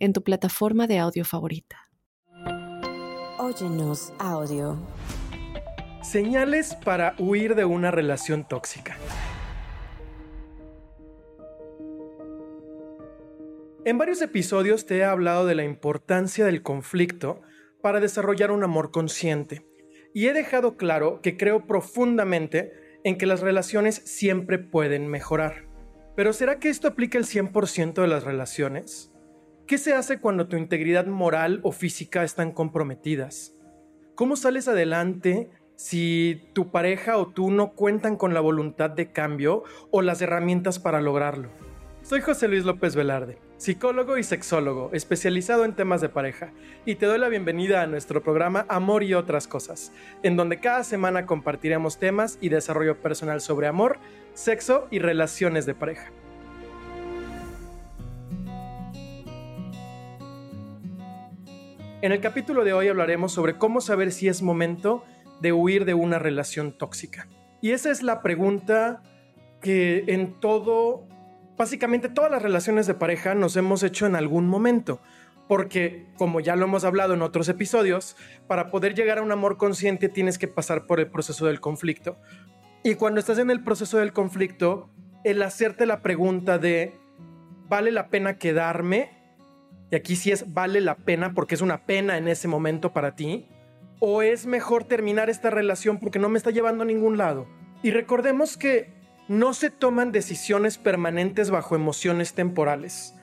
en tu plataforma de audio favorita. Óyenos audio. Señales para huir de una relación tóxica. En varios episodios te he hablado de la importancia del conflicto para desarrollar un amor consciente y he dejado claro que creo profundamente en que las relaciones siempre pueden mejorar. Pero ¿será que esto aplica el 100% de las relaciones? ¿Qué se hace cuando tu integridad moral o física están comprometidas? ¿Cómo sales adelante si tu pareja o tú no cuentan con la voluntad de cambio o las herramientas para lograrlo? Soy José Luis López Velarde, psicólogo y sexólogo, especializado en temas de pareja, y te doy la bienvenida a nuestro programa Amor y otras cosas, en donde cada semana compartiremos temas y desarrollo personal sobre amor, sexo y relaciones de pareja. En el capítulo de hoy hablaremos sobre cómo saber si es momento de huir de una relación tóxica. Y esa es la pregunta que en todo, básicamente todas las relaciones de pareja nos hemos hecho en algún momento. Porque, como ya lo hemos hablado en otros episodios, para poder llegar a un amor consciente tienes que pasar por el proceso del conflicto. Y cuando estás en el proceso del conflicto, el hacerte la pregunta de, ¿vale la pena quedarme y aquí sí es vale la pena porque es una pena en ese momento para ti, o es mejor terminar esta relación porque no me está llevando a ningún lado. Y recordemos que no se toman decisiones permanentes bajo emociones temporales.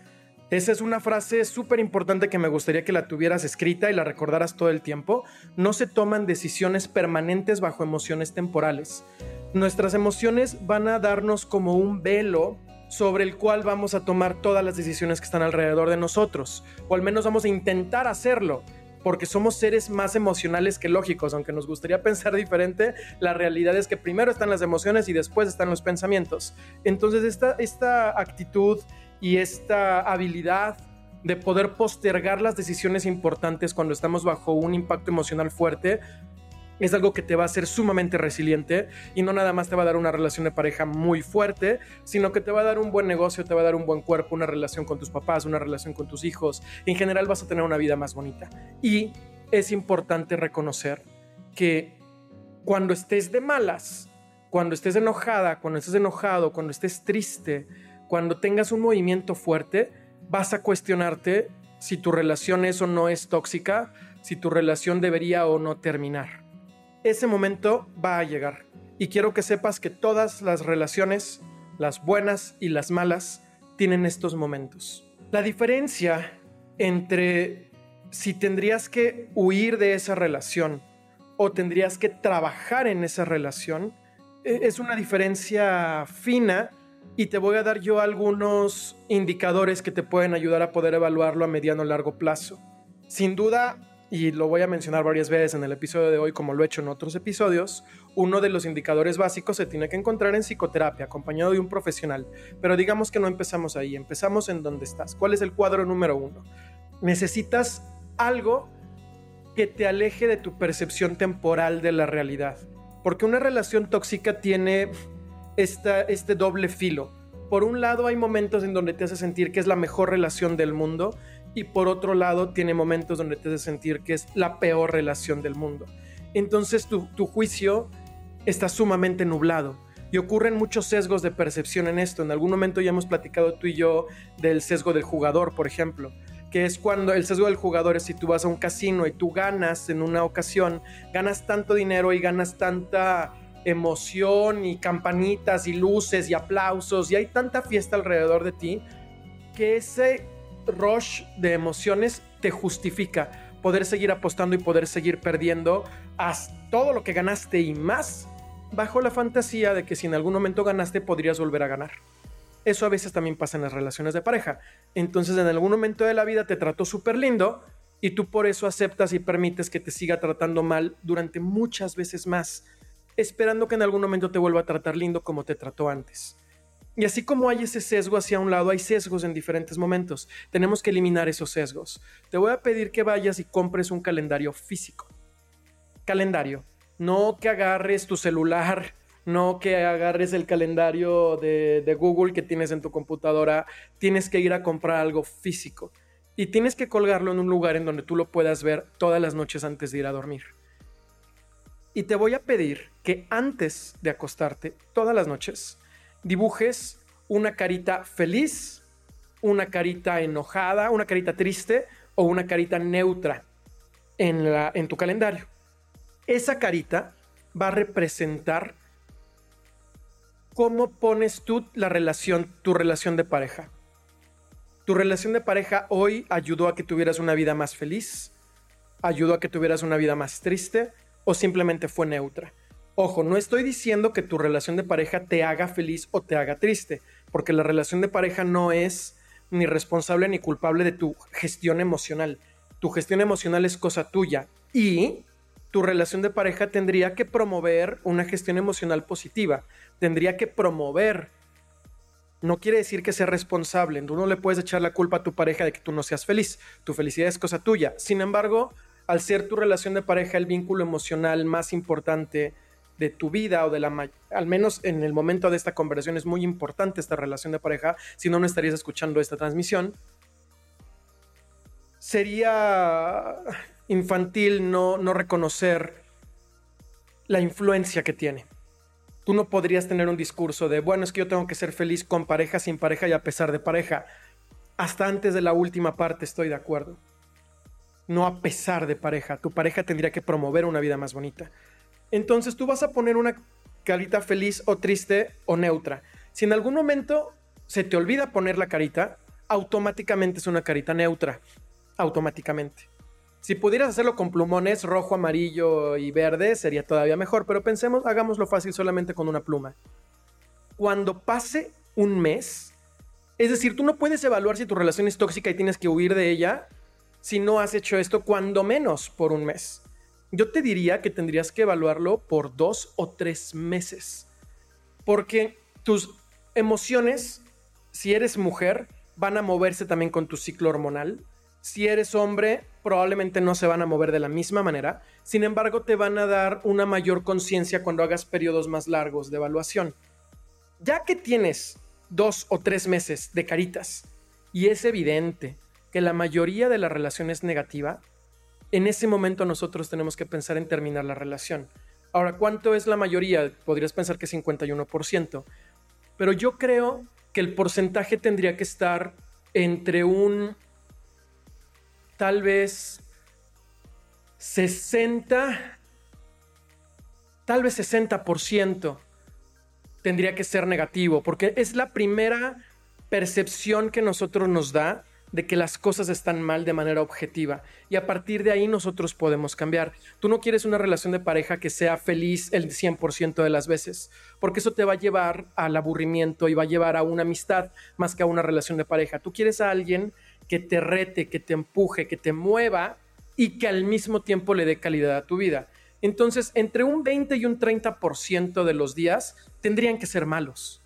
Esa es una frase súper importante que me gustaría que la tuvieras escrita y la recordaras todo el tiempo. No se toman decisiones permanentes bajo emociones temporales. Nuestras emociones van a darnos como un velo sobre el cual vamos a tomar todas las decisiones que están alrededor de nosotros, o al menos vamos a intentar hacerlo, porque somos seres más emocionales que lógicos, aunque nos gustaría pensar diferente, la realidad es que primero están las emociones y después están los pensamientos. Entonces esta, esta actitud y esta habilidad de poder postergar las decisiones importantes cuando estamos bajo un impacto emocional fuerte es algo que te va a hacer sumamente resiliente y no nada más te va a dar una relación de pareja muy fuerte, sino que te va a dar un buen negocio, te va a dar un buen cuerpo, una relación con tus papás, una relación con tus hijos. En general vas a tener una vida más bonita. Y es importante reconocer que cuando estés de malas, cuando estés enojada, cuando estés enojado, cuando estés triste, cuando tengas un movimiento fuerte, vas a cuestionarte si tu relación es o no es tóxica, si tu relación debería o no terminar ese momento va a llegar. Y quiero que sepas que todas las relaciones, las buenas y las malas, tienen estos momentos. La diferencia entre si tendrías que huir de esa relación o tendrías que trabajar en esa relación e, es una diferencia fina y te voy a dar yo algunos indicadores que te pueden ayudar a poder evaluarlo a mediano o largo plazo. Sin duda, y lo voy a mencionar varias veces en el episodio de hoy como lo he hecho en otros episodios, uno de los indicadores básicos se tiene que encontrar en psicoterapia, acompañado de un profesional. Pero digamos que no empezamos ahí, empezamos en donde estás. ¿Cuál es el cuadro número uno? Necesitas algo que te aleje de tu percepción temporal de la realidad. Porque una relación tóxica tiene esta, este doble filo. Por un lado hay momentos en donde te hace sentir que es la mejor relación del mundo y por otro lado tiene momentos donde te hace sentir que es la peor relación del mundo. Entonces tu, juicio está sumamente nublado y ocurren muchos sesgos de percepción en esto. En algún momento ya hemos platicado tú y yo del sesgo del jugador, por ejemplo, que es cuando el sesgo del jugador es si tú vas a un casino y tú ganas en una ocasión, ganas tanto dinero y ganas tanta emoción y campanitas y luces y aplausos y hay tanta fiesta alrededor de ti que ese rush de emociones te justifica poder seguir apostando y poder seguir perdiendo haz todo lo que ganaste y más bajo la fantasía de que si en algún momento ganaste podrías volver a ganar. Eso a veces también pasa en las relaciones de pareja. Entonces en algún momento de la vida te trató súper lindo Y tú por eso aceptas y permites que te siga tratando mal durante muchas veces más, esperando que en algún momento te vuelva a tratar lindo como te trató antes. Y así como hay ese sesgo hacia un lado, hay sesgos en diferentes momentos. Tenemos que eliminar esos sesgos. Te voy a pedir que vayas y compres un calendario físico. Calendario. No que agarres tu celular, no que agarres el calendario de, de Google que tienes en tu computadora. Tienes que ir a comprar algo físico. Y tienes que colgarlo en un lugar en donde tú lo puedas ver todas las noches antes de ir a dormir. Y te voy a pedir que antes de acostarte, todas las noches, dibujes una carita feliz, una carita enojada, una carita triste o una carita neutra en, tu calendario. Esa carita va a representar cómo pones tú la relación, tu relación de pareja. Tu relación de pareja hoy ayudó a que tuvieras una vida más feliz, ayudó a que tuvieras una vida más triste o simplemente fue neutra. Ojo, no estoy diciendo que tu relación de pareja te haga feliz o te haga triste, porque la relación de pareja no es ni responsable ni culpable de tu gestión emocional. Tu gestión emocional es cosa tuya y tu relación de pareja tendría que promover una gestión emocional positiva, tendría que promover. No quiere decir que sea responsable, tú no le puedes echar la culpa a tu pareja de que tú no seas feliz, tu felicidad es cosa tuya. Sin embargo, al ser tu relación de pareja el vínculo emocional más importante, de tu vida o de la, al menos en el momento de esta conversación es muy importante esta relación de pareja, si no, no estarías escuchando esta transmisión. Sería infantil no, no reconocer la influencia que tiene. Tú no podrías tener un discurso de, bueno, es que yo tengo que ser feliz con pareja, sin pareja y a pesar de pareja. Hasta antes de la última parte estoy de acuerdo. No a pesar de pareja. Tu pareja tendría que promover una vida más bonita. Entonces tú vas a poner una carita feliz o triste o neutra. Si en algún momento se te olvida poner la carita, automáticamente es una carita neutra. Automáticamente. Si pudieras hacerlo con plumones rojo, amarillo y verde, sería todavía mejor, pero pensemos, hagámoslo fácil solamente con una pluma. Cuando pase un mes, es decir, tú no puedes evaluar si tu relación es tóxica y tienes que huir de ella si no has hecho esto cuando menos por un mes. Yo te diría que tendrías que evaluarlo por dos o tres meses. Porque tus emociones, si eres mujer, van a moverse también con tu ciclo hormonal. Si eres hombre, probablemente no se van a mover de la misma manera. Sin embargo, te van a dar una mayor conciencia cuando hagas periodos más largos de evaluación. Ya que tienes dos o tres meses de caritas y es evidente que la mayoría de la relación es negativa, en ese momento nosotros tenemos que pensar en terminar la relación. Ahora, ¿cuánto es la mayoría? Podrías pensar que 51%, pero yo creo que el porcentaje tendría que estar entre un tal vez 60, tal vez 60% tendría que ser negativo, porque es la primera percepción que nosotros nos da de que las cosas están mal de manera objetiva y a partir de ahí nosotros podemos cambiar. Tú no quieres una relación de pareja que sea feliz el 100% de las veces, porque eso te va a llevar al aburrimiento y va a llevar a una amistad más que a una relación de pareja. Tú quieres a alguien que te rete, que te empuje, que te mueva y que al mismo tiempo le dé calidad a tu vida. Entonces, entre un 20 y un 30% de los días tendrían que ser malos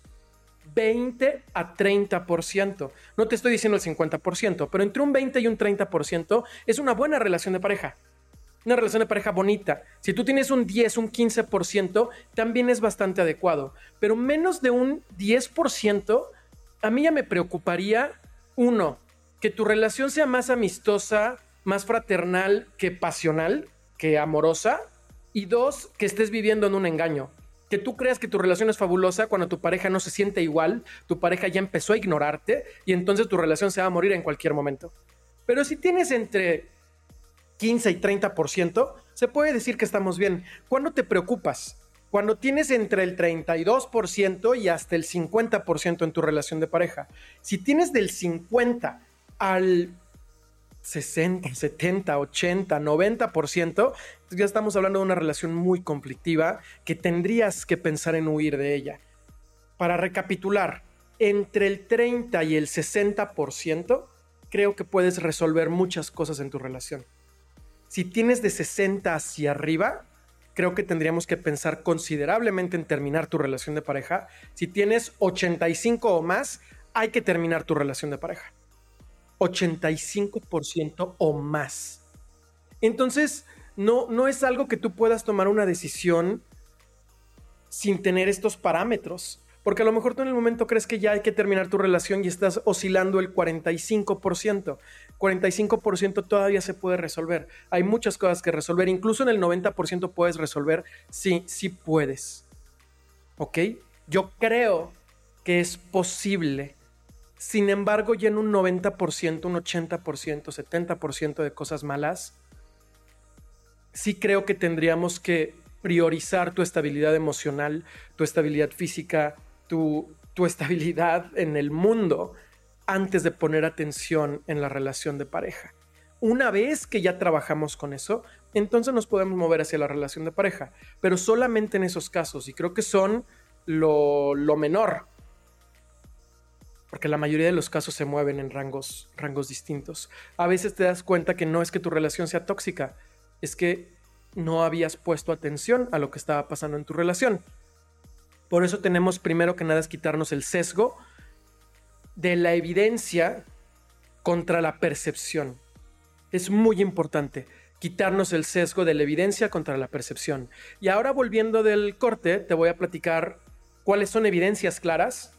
20 a 30%. No te estoy diciendo el 50%, pero entre un 20 y un 30% es una buena relación de pareja. Una relación de pareja bonita. Si tú tienes un 10, un 15%, también es bastante adecuado. Pero menos de un 10%, a mí ya me preocuparía, uno, que tu relación sea más amistosa, más fraternal que pasional, que amorosa. Y dos, que estés viviendo en un engaño que tú creas que tu relación es fabulosa cuando tu pareja no se siente igual, tu pareja ya empezó a ignorarte y entonces tu relación se va a morir en cualquier momento. Pero si tienes entre 15 y 30%, se puede decir que estamos bien. ¿Cuándo te preocupas? Cuando tienes entre el 32% y hasta el 50% en tu relación de pareja. Si tienes del 50 al 60, 70, 80, 90%, ya estamos hablando de una relación muy conflictiva que tendrías que pensar en huir de ella. Para recapitular, entre el 30 y el 60% creo que puedes resolver muchas cosas en tu relación. Si tienes de 60 hacia arriba, creo que tendríamos que pensar considerablemente en terminar tu relación de pareja. Si tienes 85 o más, hay que terminar tu relación de pareja. 85% o más. Entonces, no, no es algo que tú puedas tomar una decisión sin tener estos parámetros. Porque a lo mejor tú en el momento crees que ya hay que terminar tu relación y estás oscilando el 45%. 45% todavía se puede resolver. Hay muchas cosas que resolver. Incluso en el 90% puedes resolver. Sí, sí puedes. ¿Ok? Yo creo que es posible. Sin embargo, ya en un 90%, un 80%, 70% de cosas malas, sí creo que tendríamos que priorizar tu estabilidad emocional, tu estabilidad física, tu, estabilidad en el mundo antes de poner atención en la relación de pareja. Una vez que ya trabajamos con eso, entonces nos podemos mover hacia la relación de pareja, pero solamente en esos casos, y creo que son lo, menor, porque la mayoría de los casos se mueven en rangos, rangos distintos. A veces te das cuenta que no es que tu relación sea tóxica, es que no habías puesto atención a lo que estaba pasando en tu relación. Por eso tenemos primero que nada es quitarnos el sesgo de la evidencia contra la percepción. Es muy importante quitarnos el sesgo de la evidencia contra la percepción. Y ahora volviendo del corte, te voy a platicar cuáles son evidencias claras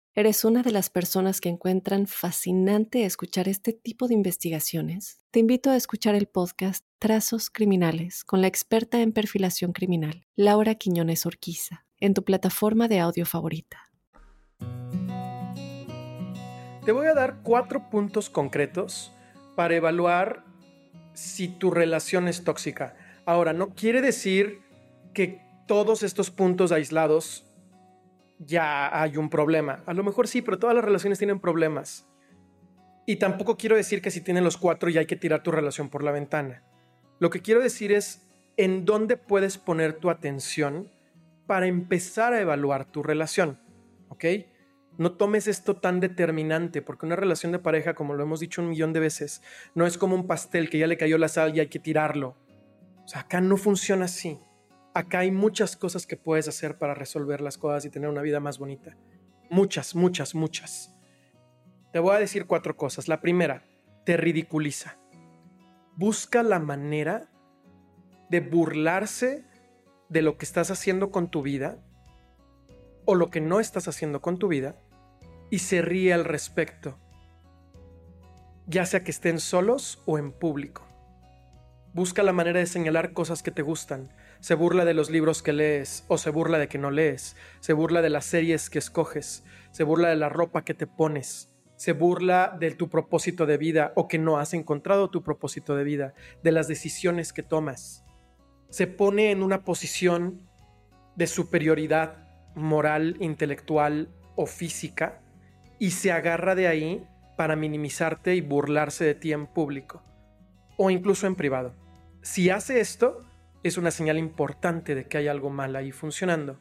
eres una de las personas que encuentran fascinante escuchar este tipo de investigaciones, te invito a escuchar el podcast Trazos Criminales con la experta en perfilación criminal, Laura Quiñones Orquiza, en tu plataforma de audio favorita. Te voy a dar cuatro puntos concretos para evaluar si tu relación es tóxica. Ahora, no quiere decir que todos estos puntos aislados ya hay un problema. A lo mejor sí, pero todas las relaciones tienen problemas. Y tampoco quiero decir que si tienen los cuatro ya hay que tirar tu relación por la ventana. Lo que quiero decir es en dónde puedes poner tu atención para empezar a evaluar tu relación. ¿Ok? No tomes esto tan determinante, porque una relación de pareja, como lo hemos dicho un millón de veces, no es como un pastel que ya le cayó la sal y hay que tirarlo. O sea, acá no funciona así. Acá hay muchas cosas que puedes hacer para resolver las cosas y tener una vida más bonita. Muchas, muchas, muchas. Te voy a decir cuatro cosas. La primera, te ridiculiza. Busca la manera de burlarse de lo que estás haciendo con tu vida o lo que no estás haciendo con tu vida y se ríe al respecto, ya sea que estén solos o en público. Busca la manera de señalar cosas que te gustan. Se burla de los libros que lees o se burla de que no lees. Se burla de las series que escoges. Se burla de la ropa que te pones. Se burla de tu propósito de vida o que no has encontrado tu propósito de vida, de las decisiones que tomas. Se pone en una posición de superioridad moral, intelectual o física y se agarra de ahí para minimizarte y burlarse de ti en público o incluso en privado. Si hace esto, es una señal importante de que hay algo mal ahí funcionando.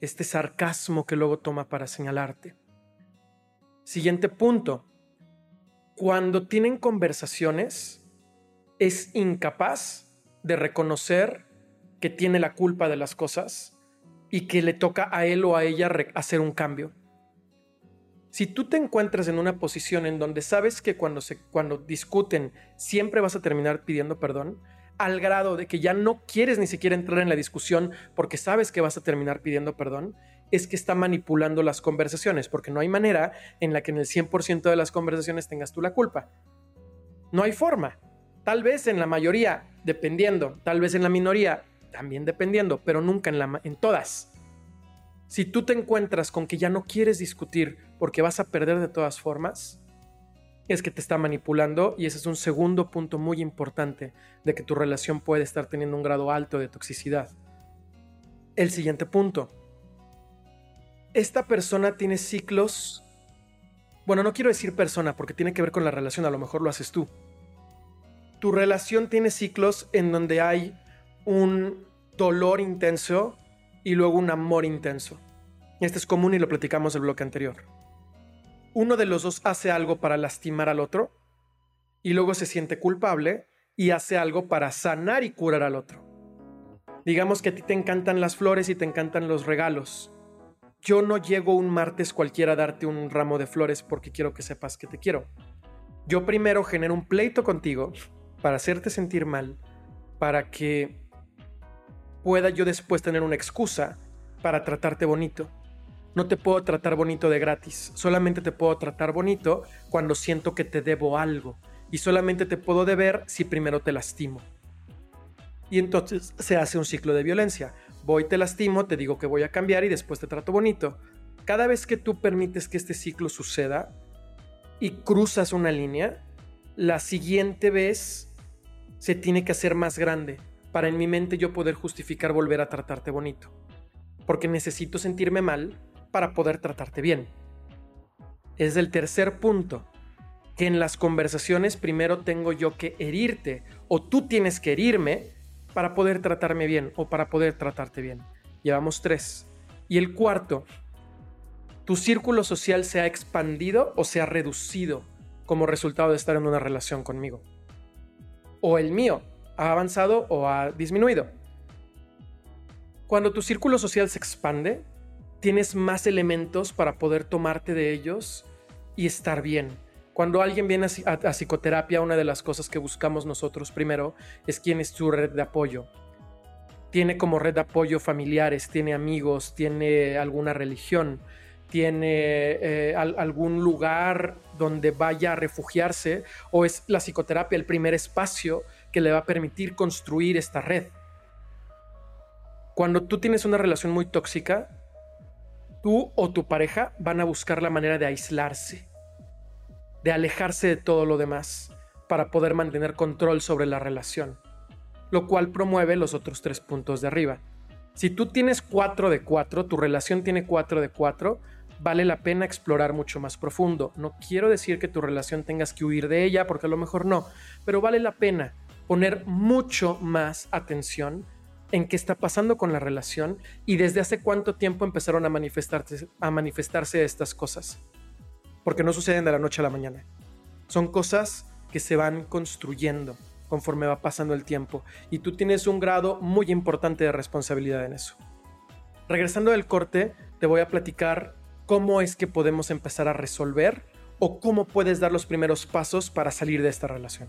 Este sarcasmo que luego toma para señalarte. Siguiente punto. Cuando tienen conversaciones, es incapaz de reconocer que tiene la culpa de las cosas y que le toca a él o a ella hacer un cambio. Si tú te encuentras en una posición en donde sabes que cuando, se, cuando discuten siempre vas a terminar pidiendo perdón, al grado de que ya no quieres ni siquiera entrar en la discusión porque sabes que vas a terminar pidiendo perdón, es que está manipulando las conversaciones, porque no hay manera en la que en el 100% de las conversaciones tengas tú la culpa. No hay forma. Tal vez en la mayoría, dependiendo, tal vez en la minoría, también dependiendo, pero nunca en, en todas. Si tú te encuentras con que ya no quieres discutir porque vas a perder de todas formas, es que te está manipulando y ese es un segundo punto muy importante de que tu relación puede estar teniendo un grado alto de toxicidad. El siguiente punto, esta persona tiene ciclos, bueno, no quiero decir persona porque tiene que ver con la relación, a lo mejor lo haces tú. Tu relación tiene ciclos en donde hay un dolor intenso y luego un amor intenso. Este es común y lo platicamos el bloque anterior. Uno de los dos hace algo para lastimar al otro y luego se siente culpable y hace algo para sanar y curar al otro. Digamos que a ti te encantan las flores y te encantan los regalos. Yo no llego un martes cualquiera a darte un ramo de flores porque quiero que sepas que te quiero. Yo primero genero un pleito contigo para hacerte sentir mal, para que pueda yo después tener una excusa para tratarte bonito. No te puedo tratar bonito de gratis, solamente te puedo tratar bonito cuando siento que te debo algo y solamente te puedo deber si primero te lastimo. Y entonces se hace un ciclo de violencia. Voy, te lastimo, te digo que voy a cambiar y después te trato bonito. Cada vez que tú permites que este ciclo suceda y cruzas una línea, la siguiente vez se tiene que hacer más grande para en mi mente yo poder justificar volver a tratarte bonito. Porque necesito sentirme mal para poder tratarte bien. Es el tercer punto, que en las conversaciones primero tengo yo que herirte o tú tienes que herirme para poder tratarme bien o para poder tratarte bien. Llevamos tres. Y el cuarto, tu círculo social se ha expandido o se ha reducido como resultado de estar en una relación conmigo. O el mío ha avanzado o ha disminuido. Cuando tu círculo social se expande, tienes más elementos para poder tomarte de ellos y estar bien. Cuando alguien viene a, psicoterapia, una de las cosas que buscamos nosotros primero es quién es su red de apoyo. Tiene como red de apoyo familiares, tiene amigos, tiene alguna religión, tiene eh, algún lugar donde vaya a refugiarse o es la psicoterapia el primer espacio que le va a permitir construir esta red. Cuando tú tienes una relación muy tóxica, tú o tu pareja van a buscar la manera de aislarse, de alejarse de todo lo demás para poder mantener control sobre la relación, lo cual promueve los otros tres puntos de arriba. Si tú tienes 4 de 4, tu relación tiene 4 de 4, vale la pena explorar mucho más profundo. No quiero decir que tu relación tengas que huir de ella, porque a lo mejor no, pero vale la pena poner mucho más atención en qué está pasando con la relación y desde hace cuánto tiempo empezaron a manifestarse, estas cosas. Porque no suceden de la noche a la mañana. Son cosas que se van construyendo conforme va pasando el tiempo y tú tienes un grado muy importante de responsabilidad en eso. Regresando del corte, te voy a platicar cómo es que podemos empezar a resolver o cómo puedes dar los primeros pasos para salir de esta relación.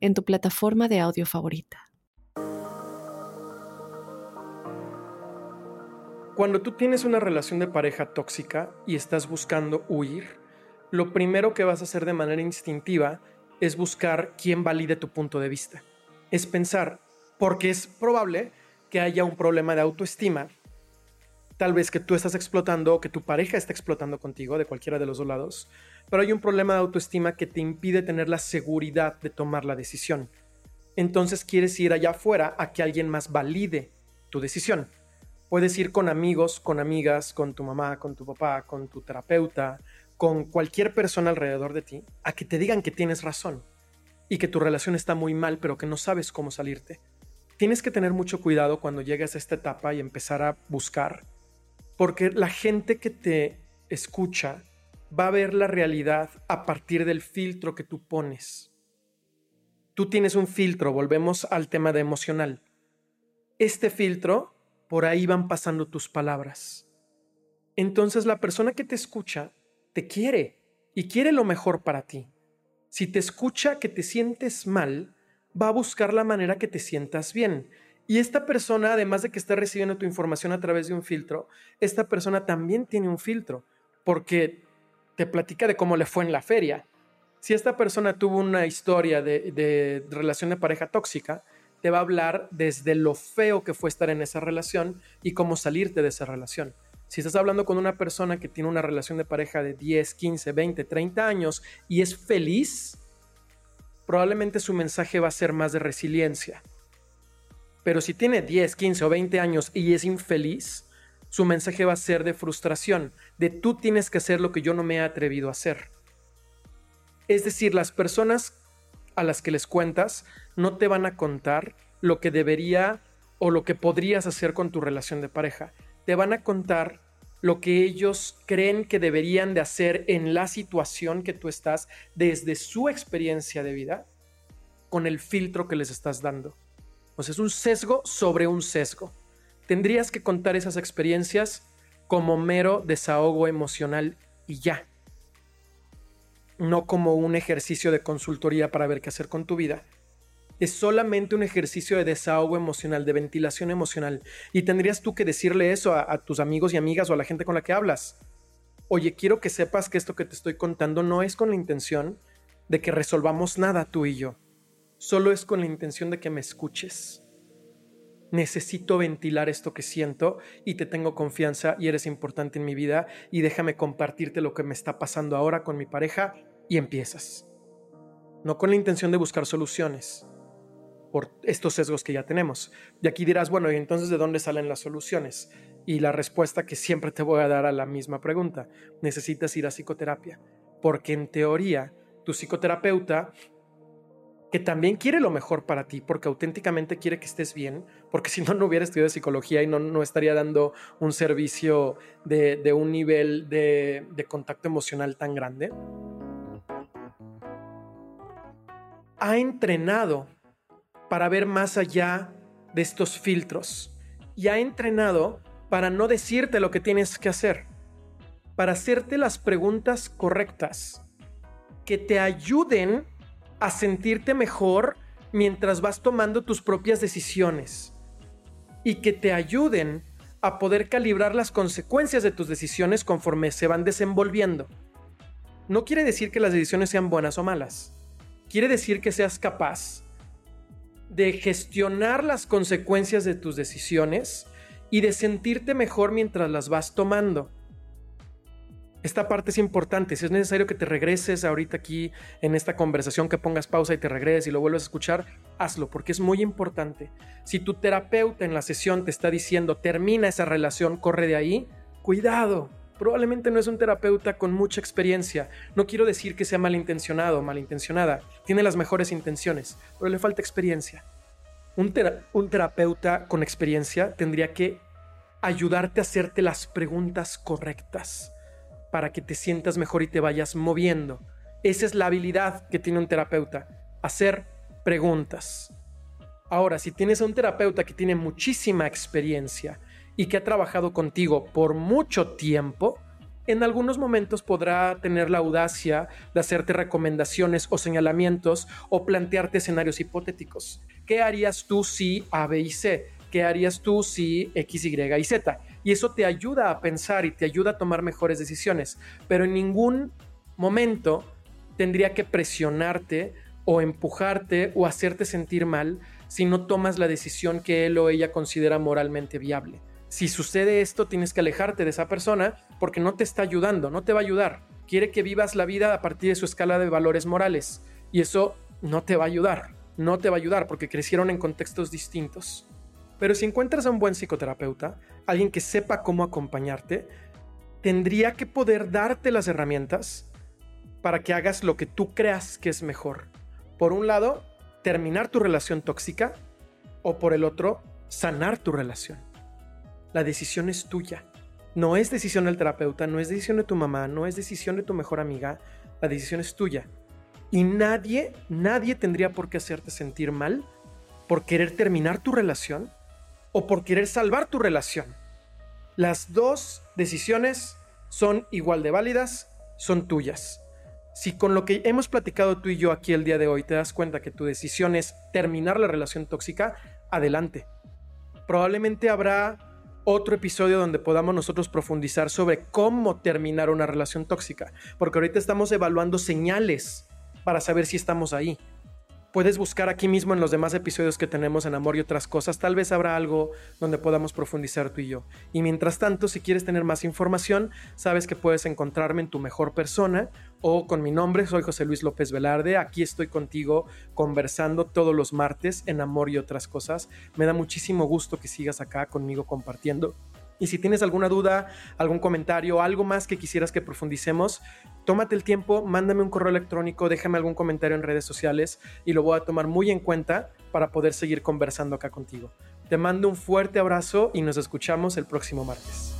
en tu plataforma de audio favorita. Cuando tú tienes una relación de pareja tóxica y estás buscando huir, lo primero que vas a hacer de manera instintiva es buscar quién valide tu punto de vista. Es pensar, porque es probable que haya un problema de autoestima, tal vez que tú estás explotando o que tu pareja está explotando contigo, de cualquiera de los dos lados, pero hay un problema de autoestima que te impide tener la seguridad de tomar la decisión. Entonces quieres ir allá afuera a que alguien más valide tu decisión. Puedes ir con amigos, con amigas, con tu mamá, con tu papá, con tu terapeuta, con cualquier persona alrededor de ti, a que te digan que tienes razón y que tu relación está muy mal, pero que no sabes cómo salirte. Tienes que tener mucho cuidado cuando llegues a esta etapa y empezar a buscar, porque la gente que te escucha va a ver la realidad a partir del filtro que tú pones. Tú tienes un filtro, volvemos al tema de emocional. Este filtro, por ahí van pasando tus palabras. Entonces la persona que te escucha te quiere y quiere lo mejor para ti. Si te escucha que te sientes mal, va a buscar la manera que te sientas bien. Y esta persona, además de que está recibiendo tu información a través de un filtro, esta persona también tiene un filtro, porque te platica de cómo le fue en la feria. Si esta persona tuvo una historia de, relación de pareja tóxica, te va a hablar desde lo feo que fue estar en esa relación y cómo salirte de esa relación. Si estás hablando con una persona que tiene una relación de pareja de 10, 15, 20, 30 años y es feliz, probablemente su mensaje va a ser más de resiliencia. Pero si tiene 10, 15 o 20 años y es infeliz, su mensaje va a ser de frustración, de tú tienes que hacer lo que yo no me he atrevido a hacer. Es decir, las personas a las que les cuentas no te van a contar lo que debería o lo que podrías hacer con tu relación de pareja. Te van a contar lo que ellos creen que deberían de hacer en la situación que tú estás desde su experiencia de vida con el filtro que les estás dando. Es un sesgo sobre un sesgo. Tendrías que contar esas experiencias como mero desahogo emocional y ya no como un ejercicio de consultoría para ver qué hacer con tu vida. Es solamente un ejercicio de desahogo emocional, de ventilación emocional. Y tendrías tú que decirle eso a, tus amigos y amigas o a la gente con la que hablas. Oye, quiero que sepas que esto que te estoy contando no es con la intención de que resolvamos nada tú y yo. Solo es con la intención de que me escuches. Necesito ventilar esto que siento y te tengo confianza y eres importante en mi vida y déjame compartirte lo que me está pasando ahora con mi pareja y empiezas. No con la intención de buscar soluciones por estos sesgos que ya tenemos. Y aquí dirás, bueno, ¿y entonces de dónde salen las soluciones? Y la respuesta que siempre te voy a dar a la misma pregunta, necesitas ir a psicoterapia, porque en teoría tu psicoterapeuta, que también quiere lo mejor para ti, porque auténticamente quiere que estés bien, porque si no, no hubiera estudiado psicología y no, no estaría dando un servicio de, un nivel de, de contacto emocional tan grande. Ha entrenado para ver más allá de estos filtros y ha entrenado para no decirte lo que tienes que hacer, para hacerte las preguntas correctas que te ayuden a sentirte mejor mientras vas tomando tus propias decisiones y que te ayuden a poder calibrar las consecuencias de tus decisiones conforme se van desenvolviendo. No quiere decir que las decisiones sean buenas o malas quiere decir que seas capaz de gestionar las consecuencias de tus decisiones y de sentirte mejor mientras las vas tomando. Esta parte es importante. Si es necesario que te regreses ahorita aquí en esta conversación, que pongas pausa y te regreses y lo vuelves a escuchar, hazlo porque es muy importante. Si tu terapeuta en la sesión te está diciendo termina esa relación, corre de ahí, cuidado probablemente no es un terapeuta con mucha experiencia. No quiero decir que sea malintencionado o malintencionada. Tiene las mejores intenciones, pero le falta experiencia. Un, un terapeuta con experiencia tendría que ayudarte a hacerte las preguntas correctas para que te sientas mejor y te vayas moviendo. Esa es la habilidad que tiene un terapeuta, hacer preguntas. Ahora, si tienes a un terapeuta que tiene muchísima experiencia, y que ha trabajado contigo por mucho tiempo, en algunos momentos podrá tener la audacia de hacerte recomendaciones o señalamientos o plantearte escenarios hipotéticos. ¿Qué harías tú si A, B y C? ¿Qué harías tú si X, Y y Z? Y eso te ayuda a pensar y te ayuda a tomar mejores decisiones, pero en ningún momento tendría que presionarte o empujarte o hacerte sentir mal si no tomas la decisión que él o ella considera moralmente viable si sucede esto, tienes que alejarte de esa persona porque no te está ayudando, no te va a ayudar. Quiere que vivas la vida a partir de su escala de valores morales y eso no te va a ayudar, no te va a ayudar porque crecieron en contextos distintos. Pero si encuentras a un buen psicoterapeuta, alguien que sepa cómo acompañarte, tendría que poder darte las herramientas para que hagas lo que tú creas que es mejor. Por un lado, terminar tu relación tóxica o por el otro, sanar tu relación. La decisión es tuya. No es decisión del terapeuta, no es decisión de tu mamá, no es decisión de tu mejor amiga. La decisión es tuya. Y nadie, nadie tendría por qué hacerte sentir mal por querer terminar tu relación o por querer salvar tu relación. Las dos decisiones son igual de válidas, son tuyas. Si con lo que hemos platicado tú y yo aquí el día de hoy te das cuenta que tu decisión es terminar la relación tóxica, adelante. Probablemente habrá otro episodio donde podamos nosotros profundizar sobre cómo terminar una relación tóxica, porque ahorita estamos evaluando señales para saber si estamos ahí puedes buscar aquí mismo en los demás episodios que tenemos en Amor y otras cosas. Tal vez habrá algo donde podamos profundizar tú y yo. Y mientras tanto, si quieres tener más información, sabes que puedes encontrarme en tu mejor persona o con mi nombre. Soy José Luis López Velarde. Aquí estoy contigo conversando todos los martes en Amor y otras cosas. Me da muchísimo gusto que sigas acá conmigo compartiendo y si tienes alguna duda, algún comentario, algo más que quisieras que profundicemos, tómate el tiempo, mándame un correo electrónico, déjame algún comentario en redes sociales y lo voy a tomar muy en cuenta para poder seguir conversando acá contigo. Te mando un fuerte abrazo y nos escuchamos el próximo martes.